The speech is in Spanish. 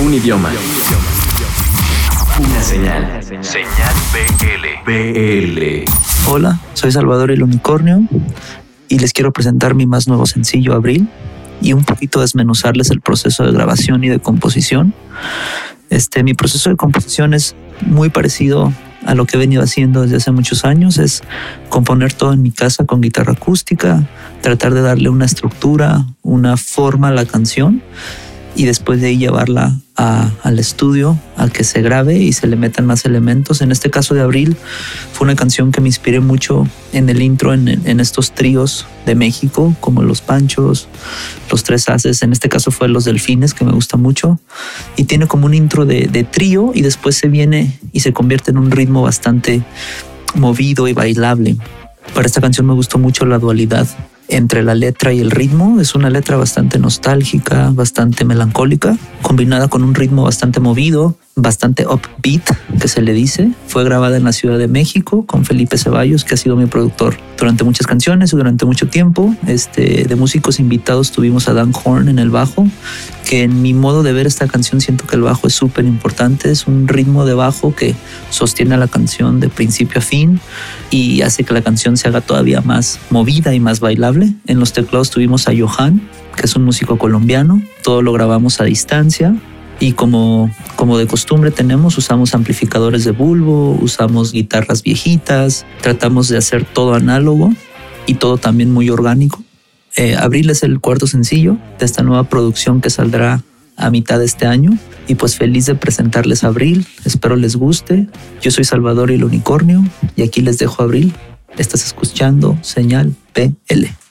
Un idioma. Una señal. Señal BL. BL. Hola, soy Salvador el Unicornio y les quiero presentar mi más nuevo sencillo, Abril, y un poquito desmenuzarles el proceso de grabación y de composición. Este, mi proceso de composición es muy parecido a lo que he venido haciendo desde hace muchos años, es componer todo en mi casa con guitarra acústica, tratar de darle una estructura, una forma a la canción y después de ahí llevarla al estudio a que se grabe y se le metan más elementos. En este caso de Abril fue una canción que me inspiré mucho en el intro en, estos tríos de México como Los Panchos, Los Tres Haces, en este caso fue Los Delfines que me gusta mucho y tiene como un intro de, de trío y después se viene y se convierte en un ritmo bastante movido y bailable. Para esta canción me gustó mucho la dualidad entre la letra y el ritmo. Es una letra bastante nostálgica, bastante melancólica, combinada con un ritmo bastante movido, bastante upbeat, que se le dice. Fue grabada en la Ciudad de México con Felipe Ceballos, que ha sido mi productor durante muchas canciones y durante mucho tiempo. Este, de músicos invitados tuvimos a Dan Horn en el bajo, que en mi modo de ver esta canción siento que el bajo es súper importante. Es un ritmo de bajo que sostiene a la canción de principio a fin y hace que la canción se haga todavía más movida y más bailable. En los teclados tuvimos a Johan, que es un músico colombiano. Todo lo grabamos a distancia y como, como de costumbre tenemos, usamos amplificadores de bulbo, usamos guitarras viejitas, tratamos de hacer todo análogo y todo también muy orgánico. Eh, Abril es el cuarto sencillo de esta nueva producción que saldrá a mitad de este año y pues feliz de presentarles Abril, espero les guste. Yo soy Salvador y el Unicornio y aquí les dejo Abril. Estás escuchando Señal PL.